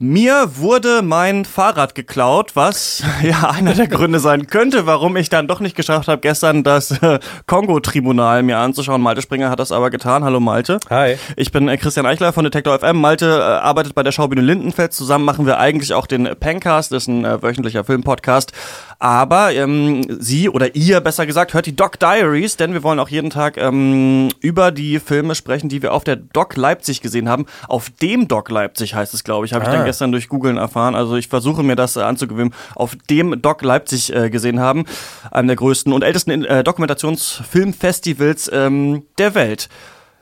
Mir wurde mein Fahrrad geklaut, was ja einer der Gründe sein könnte, warum ich dann doch nicht geschafft habe, gestern das äh, Kongo-Tribunal mir anzuschauen. Malte Springer hat das aber getan. Hallo Malte. Hi. Ich bin äh, Christian Eichler von Detektor FM. Malte äh, arbeitet bei der Schaubühne Lindenfeld. Zusammen machen wir eigentlich auch den Pencast, das ist ein äh, wöchentlicher Filmpodcast. Aber ähm, sie oder ihr, besser gesagt, hört die Doc Diaries, denn wir wollen auch jeden Tag ähm, über die Filme sprechen, die wir auf der Doc Leipzig gesehen haben. Auf dem Doc Leipzig heißt es, glaube ich, habe ich dann Ah. Gestern durch Googlen erfahren. Also ich versuche mir das äh, anzugewöhnen. Auf dem Doc Leipzig äh, gesehen haben, einem der größten und ältesten äh, Dokumentationsfilmfestivals ähm, der Welt.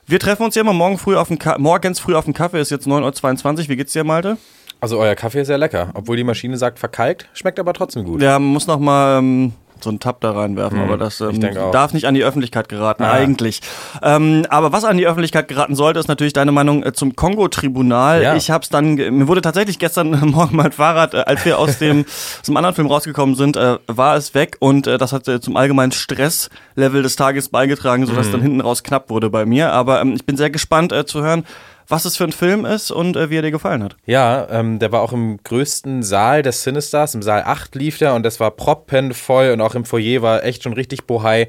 Wir treffen uns ja immer morgen früh auf dem Ka morgens früh auf dem Kaffee, ist jetzt 9.22 Uhr. Wie geht's dir, Malte? Also euer Kaffee ist sehr lecker. Obwohl die Maschine sagt verkalkt, schmeckt aber trotzdem gut. Ja, man muss noch mal ähm, so einen Tab da reinwerfen, aber das ähm, darf nicht an die Öffentlichkeit geraten, Ah. eigentlich. Ähm, aber was an die Öffentlichkeit geraten sollte, ist natürlich deine Meinung äh, zum Kongo-Tribunal. Ja. Ich hab's dann, mir wurde tatsächlich gestern Morgen mein Fahrrad, äh, als wir aus dem, aus dem anderen Film rausgekommen sind, äh, war es weg und äh, das hat äh, zum allgemeinen Stresslevel des Tages beigetragen, Mhm. sodass dann hinten raus knapp wurde bei mir. Aber ähm, ich bin sehr gespannt äh, zu hören, was es für ein Film ist und äh, wie er dir gefallen hat. Ja, ähm, der war auch im größten Saal des Cinestars, im Saal 8 lief der und das war proppenvoll und auch im Foyer war echt schon richtig bohai.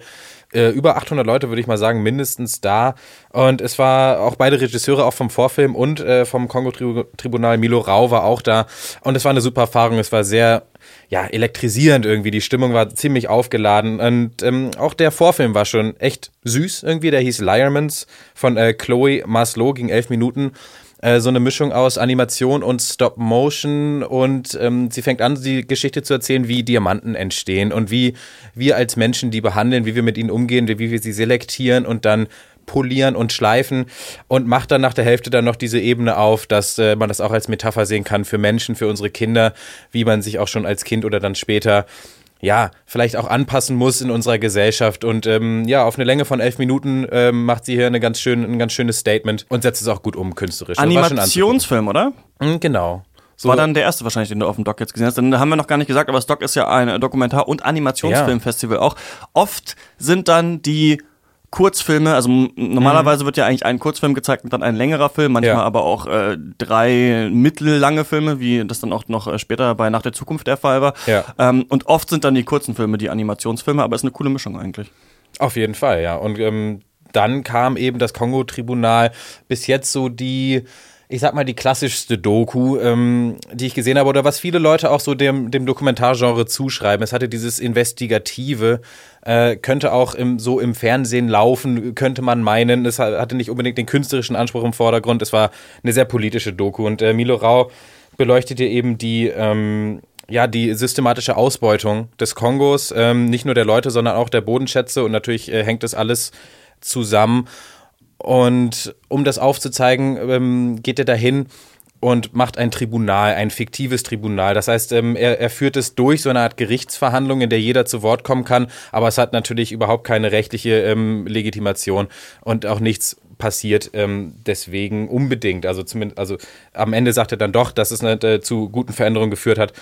Äh, über 800 Leute, würde ich mal sagen, mindestens da. Und es war auch beide Regisseure, auch vom Vorfilm und äh, vom Kongo-Tribunal, Milo Rau war auch da. Und es war eine super Erfahrung. Es war sehr, ja, elektrisierend irgendwie. Die Stimmung war ziemlich aufgeladen. Und ähm, auch der Vorfilm war schon echt süß irgendwie. Der hieß Liarmans von äh, Chloe Maslow, ging elf Minuten äh, so eine Mischung aus Animation und Stop Motion und ähm, sie fängt an, die Geschichte zu erzählen, wie Diamanten entstehen und wie wir als Menschen die behandeln, wie wir mit ihnen umgehen, wie wir sie selektieren und dann polieren und schleifen und macht dann nach der Hälfte dann noch diese Ebene auf, dass äh, man das auch als Metapher sehen kann für Menschen, für unsere Kinder, wie man sich auch schon als Kind oder dann später ja, vielleicht auch anpassen muss in unserer Gesellschaft. Und ähm, ja, auf eine Länge von elf Minuten ähm, macht sie hier eine ganz schön, ein ganz schönes Statement und setzt es auch gut um, künstlerisch. Schon Animationsfilm, oder? Mhm, Genau. So, War dann der erste wahrscheinlich, den du auf dem Doc jetzt gesehen hast. Dann haben wir noch gar nicht gesagt, aber das Doc ist ja ein Dokumentar- und Animationsfilmfestival auch. Oft sind dann die Kurzfilme, also normalerweise wird ja eigentlich ein Kurzfilm gezeigt und dann ein längerer Film, manchmal Ja. aber auch äh, drei mittellange Filme, wie das dann auch noch äh, später bei Nach der Zukunft der Fall war. Ja. Ähm, und oft sind dann die kurzen Filme die Animationsfilme, aber es ist eine coole Mischung eigentlich. Auf jeden Fall, ja. Und ähm, dann kam eben das Kongo-Tribunal bis jetzt so die, ich sag mal, die klassischste Doku, ähm, die ich gesehen habe, oder was viele Leute auch so dem, dem Dokumentargenre zuschreiben. Es hatte dieses Investigative, äh, könnte auch im, so im Fernsehen laufen, könnte man meinen. Es ha- hatte nicht unbedingt den künstlerischen Anspruch im Vordergrund. Es war eine sehr politische Doku. Und äh, Milo Rau beleuchtete eben die, ähm, ja, die systematische Ausbeutung des Kongos, ähm, nicht nur der Leute, sondern auch der Bodenschätze und natürlich äh, hängt das alles zusammen. Und um das aufzuzeigen, ähm, geht er dahin und macht ein Tribunal, ein fiktives Tribunal. Das heißt, ähm, er, er führt es durch so eine Art Gerichtsverhandlung, in der jeder zu Wort kommen kann, aber es hat natürlich überhaupt keine rechtliche ähm, Legitimation und auch nichts passiert ähm, deswegen unbedingt. Also zumindest, also am Ende sagt er dann doch, dass es nicht, äh, zu guten Veränderungen geführt hat.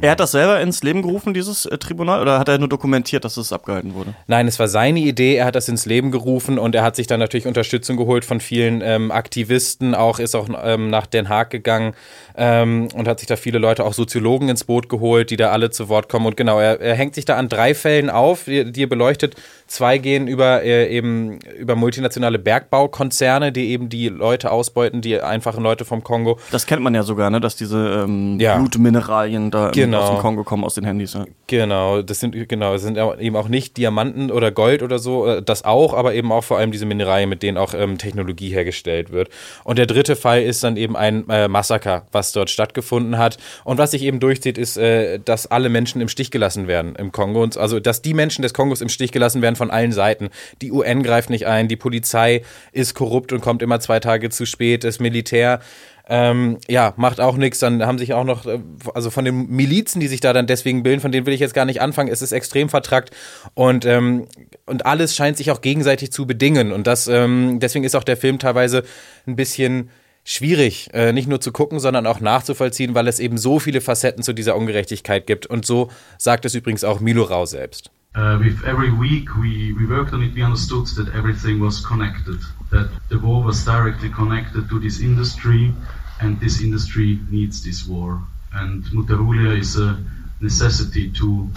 Er hat das selber ins Leben gerufen, dieses äh, Tribunal, oder hat er nur dokumentiert, dass es abgehalten wurde? Nein, es war seine Idee, er hat das ins Leben gerufen und er hat sich dann natürlich Unterstützung geholt von vielen ähm, Aktivisten, auch ist auch ähm, nach Den Haag gegangen ähm, und hat sich da viele Leute, auch Soziologen ins Boot geholt, die da alle zu Wort kommen. Und genau, er, er hängt sich da an drei Fällen auf, die, die er beleuchtet. Zwei gehen über äh, eben über multinationale Bergbaukonzerne, die eben die Leute ausbeuten, die einfachen Leute vom Kongo. Das kennt man ja sogar, ne, dass diese ähm, Ja. Blutmineralien da Genau. aus dem Kongo kommen, aus den Handys. Ja. Genau, das sind genau, das sind eben auch nicht Diamanten oder Gold oder so, äh, das auch, aber eben auch vor allem diese Mineralien, mit denen auch ähm, Technologie hergestellt wird. Und der dritte Fall ist dann eben ein äh, Massaker, was dort stattgefunden hat. Und was sich eben durchzieht, ist, äh, dass alle Menschen im Stich gelassen werden im Kongo. Und also, dass die Menschen des Kongos im Stich gelassen werden von allen Seiten. Die UN greift nicht ein, die Polizei ist korrupt und kommt immer zwei Tage zu spät, das Militär ähm, ja, macht auch nichts. Dann haben sich auch noch, äh, also von den Milizen, die sich da dann deswegen bilden, von denen will ich jetzt gar nicht anfangen. Es ist extrem vertrackt und, ähm, und alles scheint sich auch gegenseitig zu bedingen. Und das, ähm, deswegen ist auch der Film teilweise ein bisschen schwierig, äh, nicht nur zu gucken, sondern auch nachzuvollziehen, weil es eben so viele Facetten zu dieser Ungerechtigkeit gibt. Und so sagt es übrigens auch Milo Rau selbst. Uh, with every week we, we worked on it, we understood that everything was connected, that the war was directly connected to this industry, and this industry needs this war. And Mutahulia is a necessity to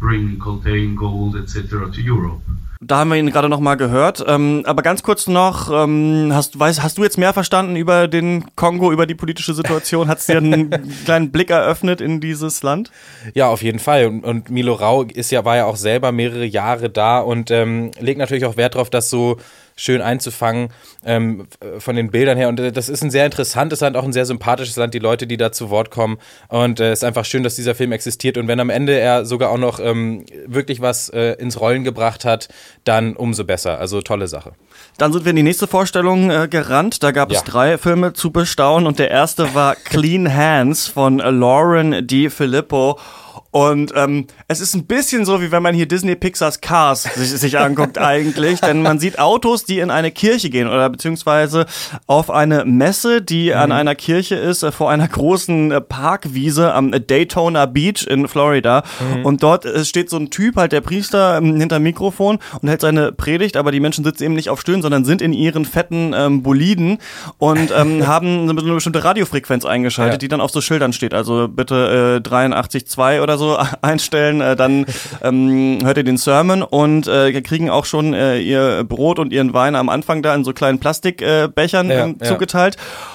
bring coltan, gold, etc. to Europe. Da haben wir ihn gerade noch mal gehört. Ähm, aber ganz kurz noch, ähm, hast, weißt, hast du jetzt mehr verstanden über den Kongo, über die politische Situation? Hat es dir einen kleinen Blick eröffnet in dieses Land? Ja, auf jeden Fall. Und, und Milo Rau ist ja, war ja auch selber mehrere Jahre da und ähm, legt natürlich auch Wert darauf, dass so schön einzufangen ähm, von den Bildern her. Und äh, das ist ein sehr interessantes Land, auch ein sehr sympathisches Land, die Leute, die da zu Wort kommen. Und es äh, ist einfach schön, dass dieser Film existiert. Und wenn am Ende er sogar auch noch ähm, wirklich was äh, ins Rollen gebracht hat, dann umso besser. Also tolle Sache. Dann sind wir in die nächste Vorstellung äh, gerannt. Da gab ja. es drei Filme zu bestaunen und der erste war Clean Hands von Lauren Di Filippo. Und ähm, es ist ein bisschen so, wie wenn man hier Disney Pixars Cars sich, sich anguckt eigentlich. Denn man sieht Autos, die in eine Kirche gehen oder beziehungsweise auf eine Messe, die mhm. an einer Kirche ist, äh, vor einer großen äh, Parkwiese am Daytona Beach in Florida. Mhm. Und dort äh, steht so ein Typ, halt der Priester, ähm, hinter Mikrofon und hält seine Predigt, aber die Menschen sitzen eben nicht auf Stühlen, sondern sind in ihren fetten ähm, Boliden und ähm, haben eine bestimmte Radiofrequenz eingeschaltet, ja. die dann auf so Schildern steht. Also bitte äh, 83,2 oder so einstellen, äh, dann ähm, hört ihr den Sermon und äh, kriegen auch schon äh, ihr Brot und ihren Wein am Anfang da in so kleinen Plastikbechern äh, ja, ähm, zugeteilt. Ja.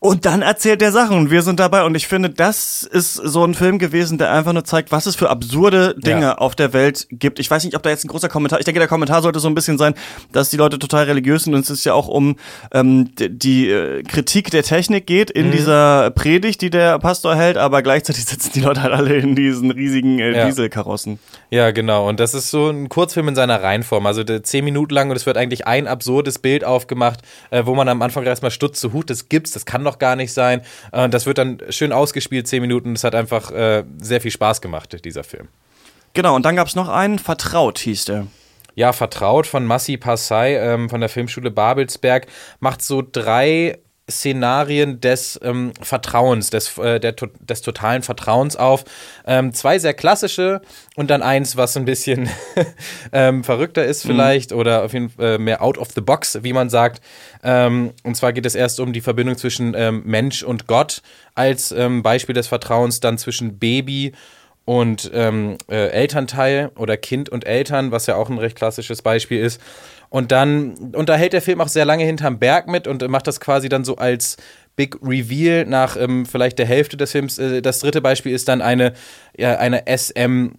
Und dann erzählt er Sachen und wir sind dabei und ich finde, das ist so ein Film gewesen, der einfach nur zeigt, was es für absurde Dinge ja. auf der Welt gibt. Ich weiß nicht, ob da jetzt ein großer Kommentar, ich denke, der Kommentar sollte so ein bisschen sein, dass die Leute total religiös sind und es ist ja auch um ähm, die äh, Kritik der Technik geht in mhm. dieser Predigt, die der Pastor hält, aber gleichzeitig sitzen die Leute halt alle in diesen riesigen äh, ja. Dieselkarossen. Ja, genau. Und das ist so ein Kurzfilm in seiner Reihenform. Also zehn Minuten lang und es wird eigentlich ein absurdes Bild aufgemacht, äh, wo man am Anfang erstmal stutzt, so Hut, das gibt's, das kann noch gar nicht sein. Äh, das wird dann schön ausgespielt, zehn Minuten. Das hat einfach äh, sehr viel Spaß gemacht, dieser Film. Genau, und dann gab es noch einen, Vertraut hieß der. Ja, Vertraut von Massi Passai ähm, von der Filmschule Babelsberg macht so drei Szenarien des ähm, Vertrauens, des, äh, der, des totalen Vertrauens auf. Ähm, zwei sehr klassische und dann eins, was ein bisschen ähm, verrückter ist mhm. vielleicht mhm. oder auf jeden Fall äh, mehr out of the box, wie man sagt. Ähm, und zwar geht es erst um die Verbindung zwischen ähm, Mensch und Gott als ähm, Beispiel des Vertrauens, dann zwischen Baby und äh, Elternteil oder Kind und Eltern, was ja auch ein recht klassisches Beispiel ist. Und dann unterhält der Film auch sehr lange hinterm Berg mit und macht das quasi dann so als Big Reveal nach ähm, vielleicht der Hälfte des Films. Äh, das dritte Beispiel ist dann eine, ja, eine SM-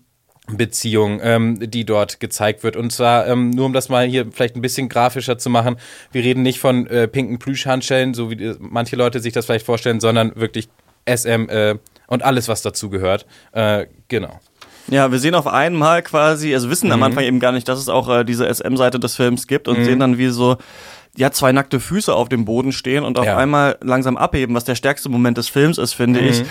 Beziehung, ähm, die dort gezeigt wird. Und zwar, ähm, nur um das mal hier vielleicht ein bisschen grafischer zu machen, wir reden nicht von äh, pinken Plüschhandschellen, so wie manche Leute sich das vielleicht vorstellen, sondern wirklich SM äh, und alles, was dazu gehört. Äh, genau. Ja, wir sehen auf einmal quasi, also wissen mhm. am Anfang eben gar nicht, dass es auch äh, diese SM-Seite des Films gibt und mhm. sehen dann, wie so ja, zwei nackte Füße auf dem Boden stehen und auf ja. einmal langsam abheben, was der stärkste Moment des Films ist, finde mhm. ich.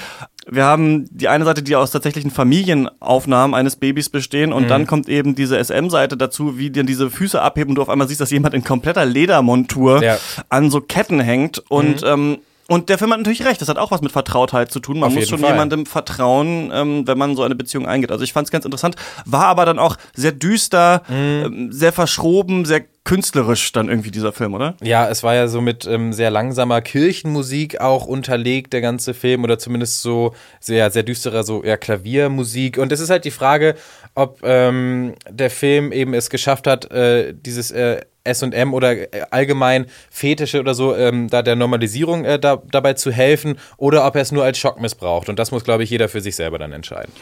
Wir haben die eine Seite, die aus tatsächlichen Familienaufnahmen eines Babys bestehen und mhm. dann kommt eben diese SM-Seite dazu, wie dann diese Füße abheben und du auf einmal siehst, dass jemand in kompletter Ledermontur ja. an so Ketten hängt und mhm. ähm, und der Film hat natürlich recht, das hat auch was mit Vertrautheit zu tun. Man Auf muss schon Fall. jemandem vertrauen, ähm, wenn man so eine Beziehung eingeht. Also ich fand es ganz interessant, war aber dann auch sehr düster, mhm. ähm, sehr verschroben, sehr künstlerisch dann irgendwie dieser Film, oder? Ja, es war ja so mit ähm, sehr langsamer Kirchenmusik auch unterlegt, der ganze Film, oder zumindest so sehr, sehr düsterer, so eher Klaviermusik. Und es ist halt die Frage, ob ähm, der Film eben es geschafft hat, äh, dieses äh, SM oder äh, allgemein Fetische oder so, ähm, da der Normalisierung äh, da, dabei zu helfen oder ob er es nur als Schock missbraucht. Und das muss, glaube ich, jeder für sich selber dann entscheiden.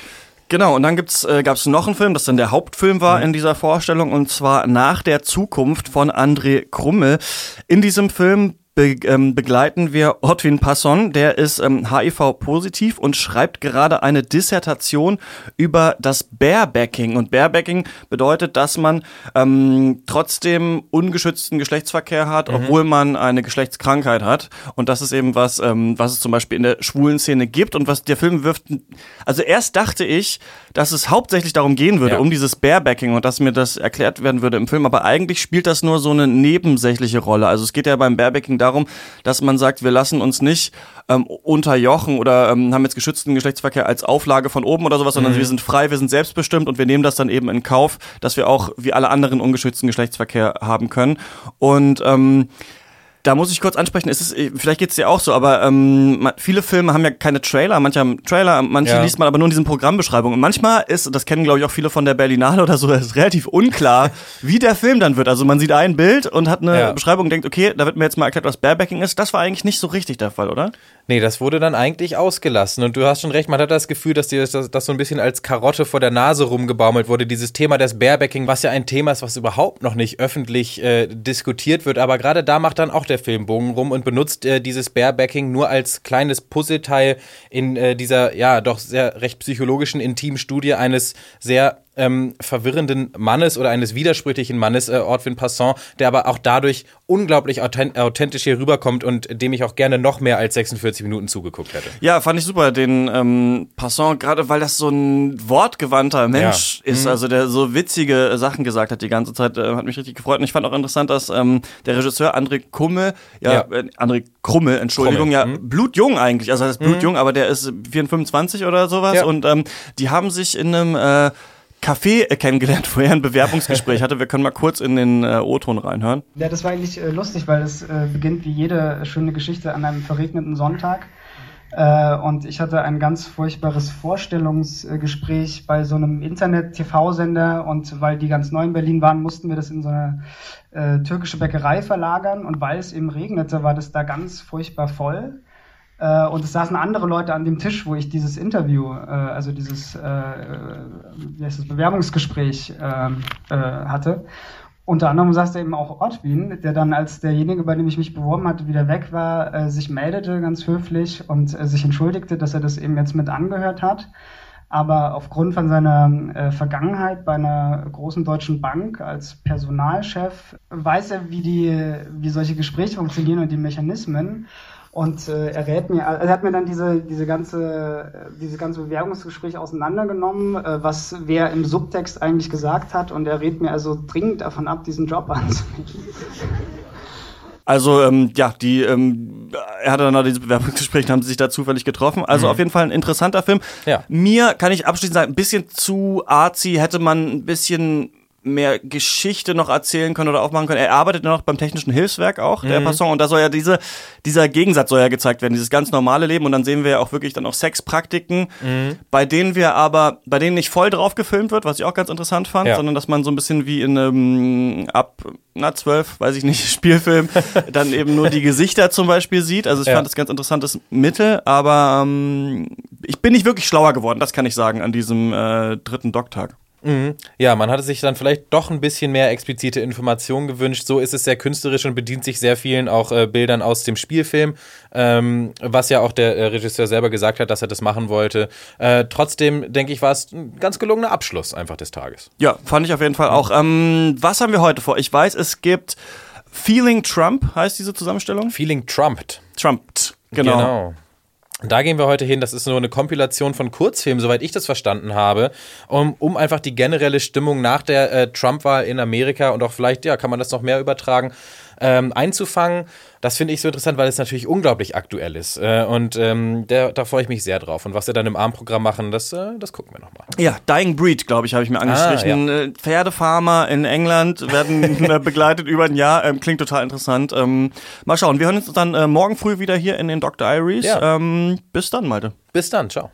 Genau, und dann gibt's, äh, gab es noch einen Film, das dann der Hauptfilm war mhm. in dieser Vorstellung, und zwar Nach der Zukunft von André Krummel. In diesem Film be ähm, begleiten wir Otwin Passon, der ist ähm, HIV-positiv und schreibt gerade eine Dissertation über das Barebacking. Und Barebacking bedeutet, dass man ähm, trotzdem ungeschützten Geschlechtsverkehr hat, mhm. obwohl man eine Geschlechtskrankheit hat. Und das ist eben was, ähm, was es zum Beispiel in der schwulen Szene gibt und was der Film wirft. Also erst dachte ich, dass es hauptsächlich darum gehen würde, ja. um dieses Barebacking und dass mir das erklärt werden würde im Film, aber eigentlich spielt das nur so eine nebensächliche Rolle. Also es geht ja beim Barebacking darum, dass man sagt, wir lassen uns nicht ähm, unterjochen oder ähm, haben jetzt geschützten Geschlechtsverkehr als Auflage von oben oder sowas, sondern Mhm. wir sind frei, wir sind selbstbestimmt und wir nehmen das dann eben in Kauf, dass wir auch wie alle anderen ungeschützten Geschlechtsverkehr haben können. Und ähm, da muss ich kurz ansprechen, es ist, vielleicht geht's dir auch so, aber ähm, viele Filme haben ja keine Trailer, manche haben Trailer, manche Ja. liest man aber nur in diesen Programmbeschreibungen. Und manchmal ist, das kennen glaube ich auch viele von der Berlinale oder so, ist relativ unklar, wie der Film dann wird. Also man sieht ein Bild und hat eine Ja. Beschreibung und denkt, okay, da wird mir jetzt mal erklärt, was Barebacking ist. Das war eigentlich nicht so richtig der Fall, oder? Nee, das wurde dann eigentlich ausgelassen. Und du hast schon recht, man hat das Gefühl, dass dir das, das so ein bisschen als Karotte vor der Nase rumgebaumelt wurde. Dieses Thema des Barebacking, was ja ein Thema ist, was überhaupt noch nicht öffentlich äh, diskutiert wird. Aber gerade da macht dann auch der Film Bogen rum und benutzt äh, dieses Barebacking nur als kleines Puzzleteil in äh, dieser, ja, doch sehr recht psychologischen, intimen Studie eines sehr ähm, verwirrenden Mannes oder eines widersprüchlichen Mannes, äh, Ortwin Passant, der aber auch dadurch unglaublich authent authentisch hier rüberkommt und dem ich auch gerne noch mehr als 46 Minuten zugeguckt hätte. Ja, fand ich super, den ähm, Passant, gerade weil das so ein wortgewandter Mensch Ja. ist, also der so witzige äh, Sachen gesagt hat die ganze Zeit, äh, hat mich richtig gefreut. Und ich fand auch interessant, dass ähm, der Regisseur André Kummel, ja, Ja. Äh, André Krummel, Entschuldigung, Krummel, ja, blutjung eigentlich, also er ist blutjung, aber der ist 24 oder sowas Ja. und ähm, die haben sich in einem äh, Café äh, kennengelernt, wo er ein Bewerbungsgespräch hatte. Wir können mal kurz in den äh, O-Ton reinhören. Ja, das war eigentlich äh, lustig, weil es äh, beginnt wie jede schöne Geschichte an einem verregneten Sonntag. Äh, und ich hatte ein ganz furchtbares Vorstellungsgespräch bei so einem Internet-TV-Sender und weil die ganz neu in Berlin waren, mussten wir das in so eine äh, türkische Bäckerei verlagern und weil es eben regnete, war das da ganz furchtbar voll. Äh, und es saßen andere Leute an dem Tisch, wo ich dieses Interview, äh, also dieses äh, äh, wie heißt das, Bewerbungsgespräch ähm, äh, hatte. Unter anderem saß da eben auch Ortwin, der dann, als derjenige, bei dem ich mich beworben hatte, wieder weg war, äh, sich meldete ganz höflich und äh, sich entschuldigte, dass er das eben jetzt mit angehört hat. Aber aufgrund von seiner äh, Vergangenheit bei einer großen deutschen Bank als Personalchef weiß er, wie die, wie solche Gespräche funktionieren und die Mechanismen. Und äh, er rät mir, also er hat mir dann diese, diese ganze, äh, diese ganze Bewerbungsgespräch auseinandergenommen, äh, was wer im Subtext eigentlich gesagt hat. Und er rät mir also dringend davon ab, diesen Job anzunehmen. Also ähm, ja, die ähm, er hatte dann noch dieses Bewerbungsgespräch, haben sie sich da zufällig getroffen. Also auf jeden Fall ein interessanter Film. Ja. Mir kann ich abschließend sagen, ein bisschen zu artsy, hätte man ein bisschen mehr Geschichte noch erzählen können oder aufmachen können. Er arbeitet ja noch beim Technischen Hilfswerk auch, der Passant. Und da soll ja diese, dieser Gegensatz soll ja gezeigt werden, dieses ganz normale Leben. Und dann sehen wir ja auch wirklich dann auch Sexpraktiken, bei denen wir aber, bei denen nicht voll drauf gefilmt wird, was ich auch ganz interessant fand, Ja. sondern dass man so ein bisschen wie in einem ab, na, zwölf, weiß ich nicht, Spielfilm, dann eben nur die Gesichter zum Beispiel sieht. Also ich Ja. fand das ganz interessantes Mittel, aber ähm, ich bin nicht wirklich schlauer geworden, das kann ich sagen, an diesem äh, dritten Docktag. Ja, man hatte sich dann vielleicht doch ein bisschen mehr explizite Informationen gewünscht. So ist es sehr künstlerisch und bedient sich sehr vielen auch äh, Bildern aus dem Spielfilm, ähm, was ja auch der äh, Regisseur selber gesagt hat, dass er das machen wollte. Äh, trotzdem, denke ich, war es ein ganz gelungener Abschluss einfach des Tages. Ja, fand ich auf jeden Fall auch. Ähm, was haben wir heute vor? Ich weiß, es gibt Feeling Trump, heißt diese Zusammenstellung? Feeling Trumped. Trumped, genau. Da gehen wir heute hin. Das ist nur eine Kompilation von Kurzfilmen, soweit ich das verstanden habe, um, um einfach die generelle Stimmung nach der äh, Trump-Wahl in Amerika und auch vielleicht, ja, kann man das noch mehr übertragen, ähm, einzufangen. Das finde ich so interessant, weil es natürlich unglaublich aktuell ist. Äh, und ähm, der, da freue ich mich sehr drauf. Und was sie dann im Armprogramm machen, das, äh, das gucken wir nochmal. Ja, Dying Breed, glaube ich, habe ich mir angestrichen. Äh, Pferdefarmer in England werden äh, begleitet über ein Jahr. Ähm, klingt total interessant. Ähm, mal schauen. Wir hören uns dann äh, morgen früh wieder hier in den Dr. Diaries. Ja. Ähm, bis dann, Malte. Bis dann, ciao.